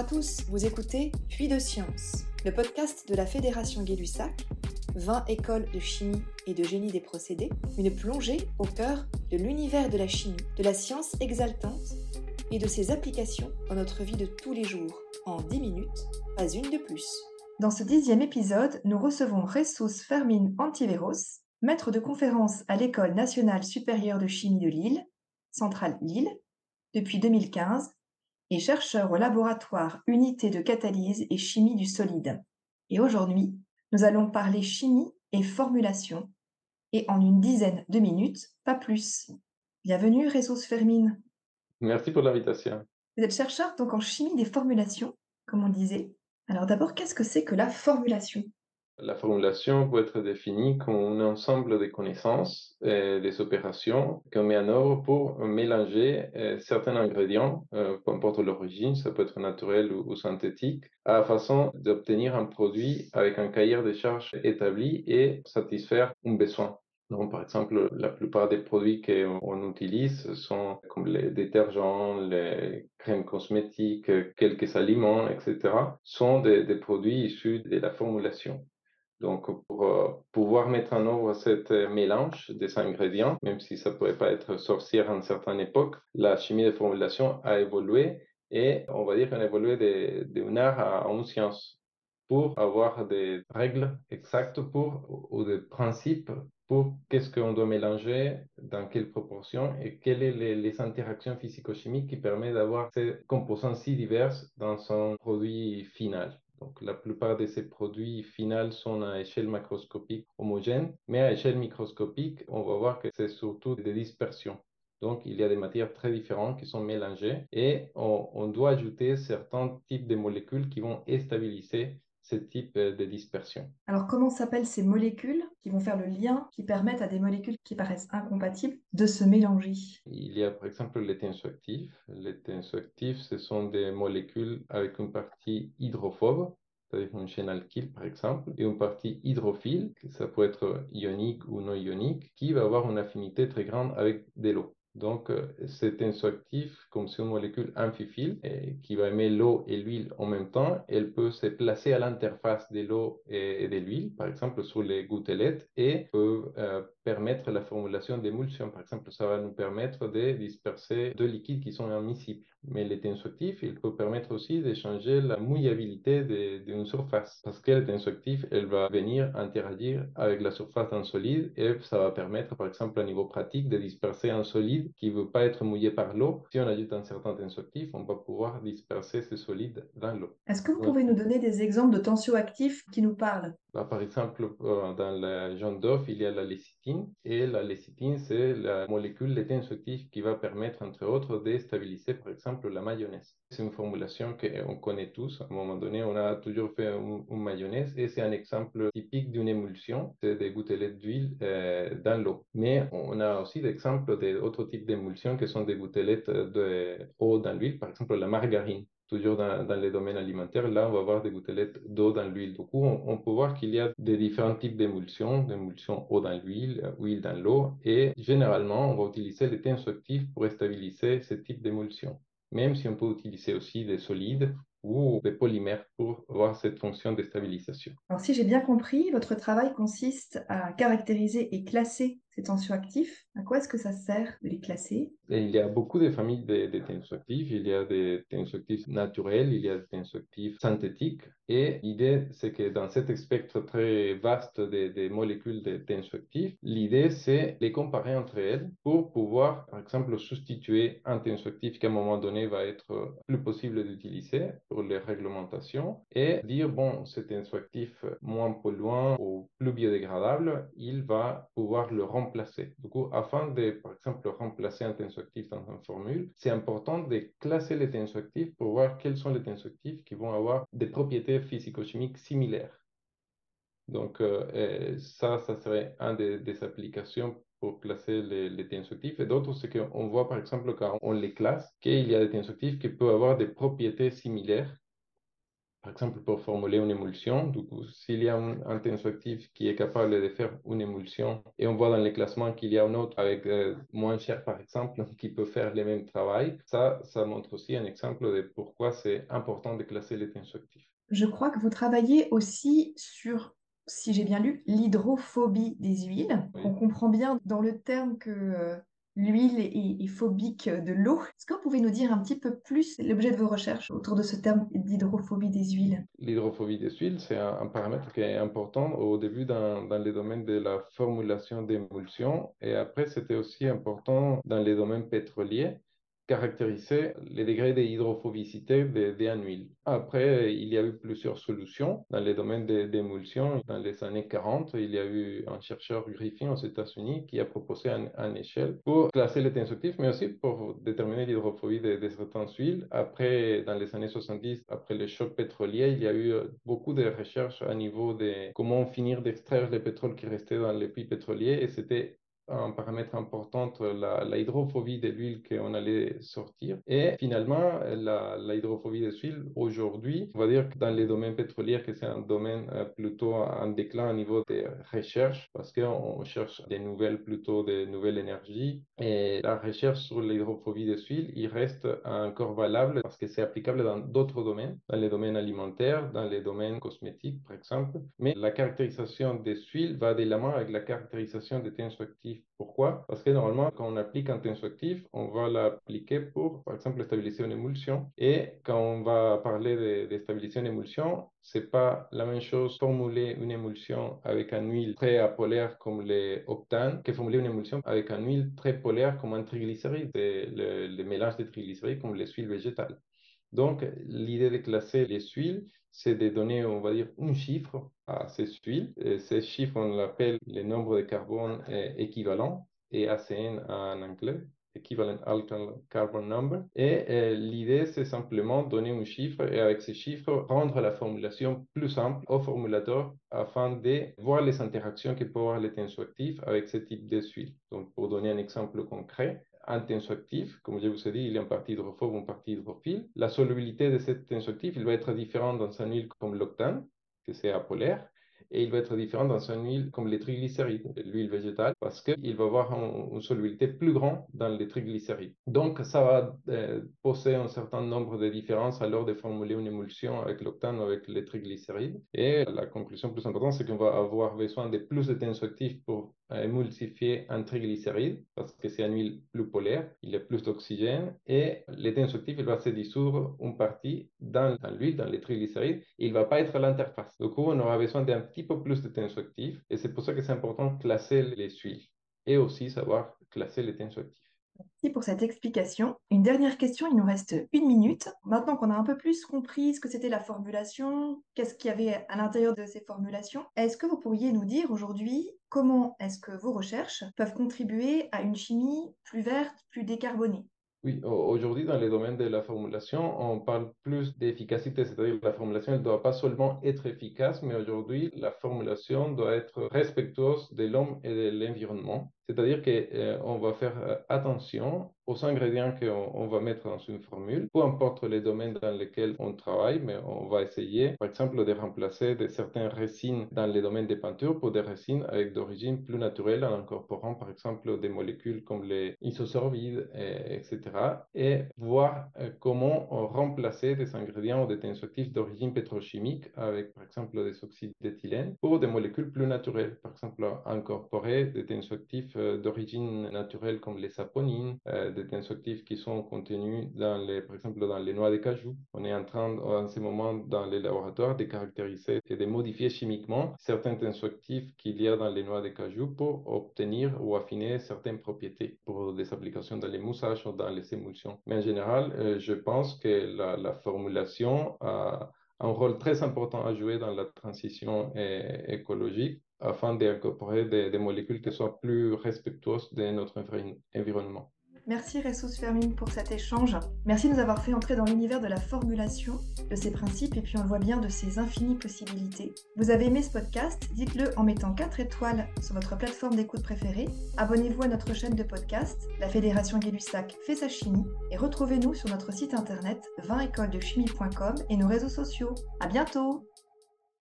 à tous, vous écoutez Puits de Science, le podcast de la Fédération Gay-Lussac, 20 écoles de chimie et de génie des procédés, une plongée au cœur de l'univers de la chimie, de la science exaltante et de ses applications dans notre vie de tous les jours, en 10 minutes, pas une de plus. Dans ce dixième épisode, nous recevons Ressus Fermine Antiveros, maître de conférence à l'École nationale supérieure de chimie de Lille, centrale Lille, depuis 2015 et chercheur au laboratoire Unité de catalyse et chimie du solide. Et aujourd'hui, nous allons parler chimie et formulation, et en une dizaine de minutes, pas plus. Bienvenue, Ressources Fermine. Merci pour l'invitation. Vous êtes chercheur donc en chimie des formulations, comme on disait. Alors d'abord, qu'est-ce que c'est que la formulation? La formulation peut être définie comme un ensemble de connaissances et des opérations qu'on met en œuvre pour mélanger euh, certains ingrédients, euh, peu importe l'origine, ça peut être naturel ou, synthétique, à la façon d'obtenir un produit avec un cahier de charges établi et satisfaire un besoin. Donc, par exemple, la plupart des produits qu'on utilise sont comme les détergents, les crèmes cosmétiques, quelques aliments, etc., sont des, des produits issus de la formulation. Donc, pour euh, pouvoir mettre en œuvre ce euh, mélange des ingrédients, même si ça ne pourrait pas être sorcière à une certaine époque, la chimie de formulation a évolué et on va dire qu'elle a évolué d'un art à une science pour avoir des règles exactes pour, ou des principes pour qu'est-ce qu'on doit mélanger, dans quelle proportion et quelles sont les, les interactions physico-chimiques qui permettent d'avoir ces composants si divers dans son produit final. Donc, la plupart de ces produits finaux sont à échelle macroscopique homogène, mais à échelle microscopique, on va voir que c'est surtout des dispersions. Donc, il y a des matières très différentes qui sont mélangées et on, doit ajouter certains types de molécules qui vont stabiliser ce type euh, de dispersion. Alors, comment s'appellent ces molécules qui vont faire le lien, qui permettent à des molécules qui paraissent incompatibles de se mélanger? Il y a par exemple les tensioactifs. Les tensioactifs, ce sont des molécules avec une partie hydrophobe, c'est-à-dire une chaîne alkyle par exemple, et une partie hydrophile, ça peut être ionique ou non ionique, qui va avoir une affinité très grande avec de l'eau. Donc, euh, c'est tensoactif comme c'est une molécule amphiphile qui va aimer l'eau et l'huile en même temps. Elle peut se placer à l'interface de l'eau et, de l'huile, par exemple sur les gouttelettes, et peut euh, permettre la formulation d'émulsions. Par exemple, ça va nous permettre de disperser deux liquides qui sont immiscibles. Mais le tensoactif, il peut permettre aussi de changer la mouillabilité d'une surface. Parce que le tensoactif, elle va venir interagir avec la surface d'un solide et ça va permettre, par exemple, à niveau pratique, de disperser un solide qui ne veut pas être mouillé par l'eau. Si on ajoute un certain tensoactif, on va pouvoir disperser ce solide dans l'eau. Est-ce que vous pouvez nous donner des exemples de tensioactifs qui nous parlent? Par exemple, euh, dans la jaune d'œuf, il y a la lécithine. Et la lécithine, c'est la molécule de tensoactif qui va permettre, entre autres, de stabiliser, par exemple, la mayonnaise. C'est une formulation qu'on connaît tous. À un moment donné, on a toujours fait une, mayonnaise et c'est un exemple typique d'une émulsion. C'est des gouttelettes d'huile euh, dans l'eau. Mais on a aussi des exemples d'autres types d'émulsions qui sont des gouttelettes d'eau dans l'huile, par exemple la margarine toujours dans, les domaines alimentaires, là, on va avoir des gouttelettes d'eau dans l'huile. Du coup, on, peut voir qu'il y a des différents types d'émulsions, d'émulsions eau dans l'huile, euh, huile dans l'eau, et généralement, on va utiliser les tensoactifs pour stabiliser ce type d'émulsion. Même si on peut utiliser aussi des solides ou des polymères pour avoir cette fonction de stabilisation. Alors, si j'ai bien compris, votre travail consiste à caractériser et classer ces tensioactifs. À quoi est-ce que ça sert de les classer? Il y a beaucoup de familles de, de tensioactifs. Il y a des tensioactifs naturels, il y a des tensioactifs synthétiques. Et l'idée, c'est que dans cet spectre très vaste des molécules de tensioactifs, l'idée, c'est les comparer entre elles pour pouvoir, par exemple, substituer un tensioactif qui, à un moment donné, va être plus possible d'utiliser les réglementations et dire, bon, ce tensioactif moins polluant ou plus biodégradable, il va pouvoir le remplacer. Du coup, afin de, par exemple, remplacer un tensoactif dans une formule, c'est important de classer les tensoactifs pour voir quels sont les tensoactifs qui vont avoir des propriétés physico-chimiques similaires. Donc, euh, ça, ça serait un des, applications pour classer les, les tensoactifs. Et d'autres, c'est qu'on voit, par exemple, quand on les classe, qu'il y a des tensoactifs qui peuvent avoir des propriétés similaires par exemple, pour formuler une émulsion. Du coup, s'il y a un, tensoactif qui est capable de faire une émulsion et on voit dans les classements qu'il y a un autre avec euh, moins cher, par exemple, qui peut faire le même travail, ça, ça montre aussi un exemple de pourquoi c'est important de classer les tensoactifs. Je crois que vous travaillez aussi sur si j'ai bien lu, l'hydrophobie des huiles. On comprend bien dans le terme que euh, l'huile est, phobique de l'eau. Est-ce que vous pouvez nous dire un petit peu plus l'objet de vos recherches autour de ce terme d'hydrophobie des huiles? L'hydrophobie des huiles, c'est un, paramètre qui est important au début dans, dans les domaines de la formulation d'émulsion et après c'était aussi important dans les domaines pétroliers caractériser les degrés d'hydrophobicité des huile. Après, il y a eu plusieurs solutions dans les domaines d'émulsion. Dans les années 40, il y a eu un chercheur Griffin aux États-Unis qui a proposé une échelle pour classer les tensoactifs, mais aussi pour déterminer l'hydrophobie de, certaines huiles. Après, dans les années 70, après le choc pétrolier, il y a eu beaucoup de recherches à niveau de comment finir d'extraire le pétrole qui restait dans les puits pétroliers et c'était un paramètre important, la, la hydrophobie de l'huile qu'on allait sortir. Et finalement, la, hydrophobie des huiles, aujourd'hui, on va dire que dans les domaines pétroliers, que c'est un domaine euh, plutôt en déclin au niveau des recherches, parce qu'on cherche des nouvelles, plutôt des nouvelles énergies. Et la recherche sur l'hydrophobie des huiles, il reste encore valable parce que c'est applicable dans d'autres domaines, dans les domaines alimentaires, dans les domaines cosmétiques, par exemple. Mais la caractérisation des huiles va de la main avec la caractérisation des pourquoi? Parce que normalement, quand on applique un tensoactif, on va l'appliquer pour, par exemple, stabiliser une émulsion. Et quand on va parler de, stabiliser une émulsion, c'est pas la même chose formuler une émulsion avec un huile très apolaire comme les octanes que formuler une émulsion avec un huile très polaire comme un triglycéride, le, le mélange de triglycérides comme les huiles végétales. Donc, l'idée de classer les huiles, c'est de donner, on va dire, un chiffre à ces huiles. Et ces chiffres, on l'appelle le nombre de carbone équivalent, EACN en anglais, Equivalent Alkyl Carbon Number. Et euh, l'idée, c'est simplement donner un chiffre et avec ces chiffres, rendre la formulation plus simple au formulateur afin de voir les interactions que peut avoir les tensoactifs avec ce type d'huile. Donc, pour donner un exemple concret, un tensoactif, comme je vous ai dit, il a une partie hydrophobe, une partie hydrophile. La solubilité de ce tensoactif, il va être différent dans un huile comme l'octane, que c'est apolaire, et il va être différent dans une huile comme les triglycérides, l'huile végétale, parce qu'il va avoir une solubilité plus grande dans les triglycérides. Donc, ça va euh, poser un certain nombre de différences alors de formuler une émulsion avec l'octane avec les triglycérides. Et la conclusion plus importante, c'est qu'on va avoir besoin de plus de pour émulsifier un triglycéride, parce que c'est une huile plus polaire, il y a plus d'oxygène, et il va se dissoudre une partie dans, l'huile, dans les triglycérides, il ne va pas être à l'interface. Du coup, on aura besoin d'un petit peu plus tensoactifs, et c'est pour ça que c'est important de classer les huiles, et aussi savoir classer les tensoactifs. Merci pour cette explication. Une dernière question, il nous reste une minute. Maintenant qu'on a un peu plus compris ce que c'était la formulation, qu'est-ce qu'il y avait à l'intérieur de ces formulations, est-ce que vous pourriez nous dire aujourd'hui comment est-ce que vos recherches peuvent contribuer à une chimie plus verte, plus décarbonée? Oui, aujourd'hui, dans les domaines de la formulation, on parle plus d'efficacité, c'est-à-dire que la formulation ne doit pas seulement être efficace, mais aujourd'hui, la formulation doit être respectueuse de l'homme et de l'environnement. C'est-à-dire qu'on euh, va faire euh, attention aux ingrédients qu'on va mettre dans une formule, peu importe les domaines dans lesquels on travaille, mais on va essayer, par exemple, de remplacer de certaines résines dans les domaines des peintures pour des résines avec d'origine plus naturelle en incorporant, par exemple, des molécules comme les isosorbides, etc. Et voir euh, comment remplacer des ingrédients ou des tensoactifs d'origine pétrochimique avec, par exemple, des oxydes d'éthylène pour des molécules plus naturelles, par exemple, incorporer des tensoactifs euh, d'origine naturelle comme les saponines, euh, des tensoactifs qui sont contenus dans les, par exemple dans les noix de cajou. On est en train en ce moment dans les laboratoires de caractériser et de modifier chimiquement certains tensoactifs qu'il y a dans les noix de cajou pour obtenir ou affiner certaines propriétés pour des applications dans les moussages ou dans les émulsions. Mais en général, euh, je pense que la formulation a un rôle très important à jouer dans la transition écologique afin d'incorporer des, des, molécules qui soient plus respectueuses de notre environnement. Merci Ressus Fermine pour cet échange. Merci de nous avoir fait entrer dans l'univers de la formulation, de ses principes et puis on le voit bien de ses infinies possibilités. Vous avez aimé ce podcast? Dites-le en mettant 4 étoiles sur votre plateforme d'écoute préférée. Abonnez-vous à notre chaîne de podcast. La Fédération Gay-Lussac fait sa chimie et retrouvez-nous sur notre site internet 20écolesdechimie.com et nos réseaux sociaux. À bientôt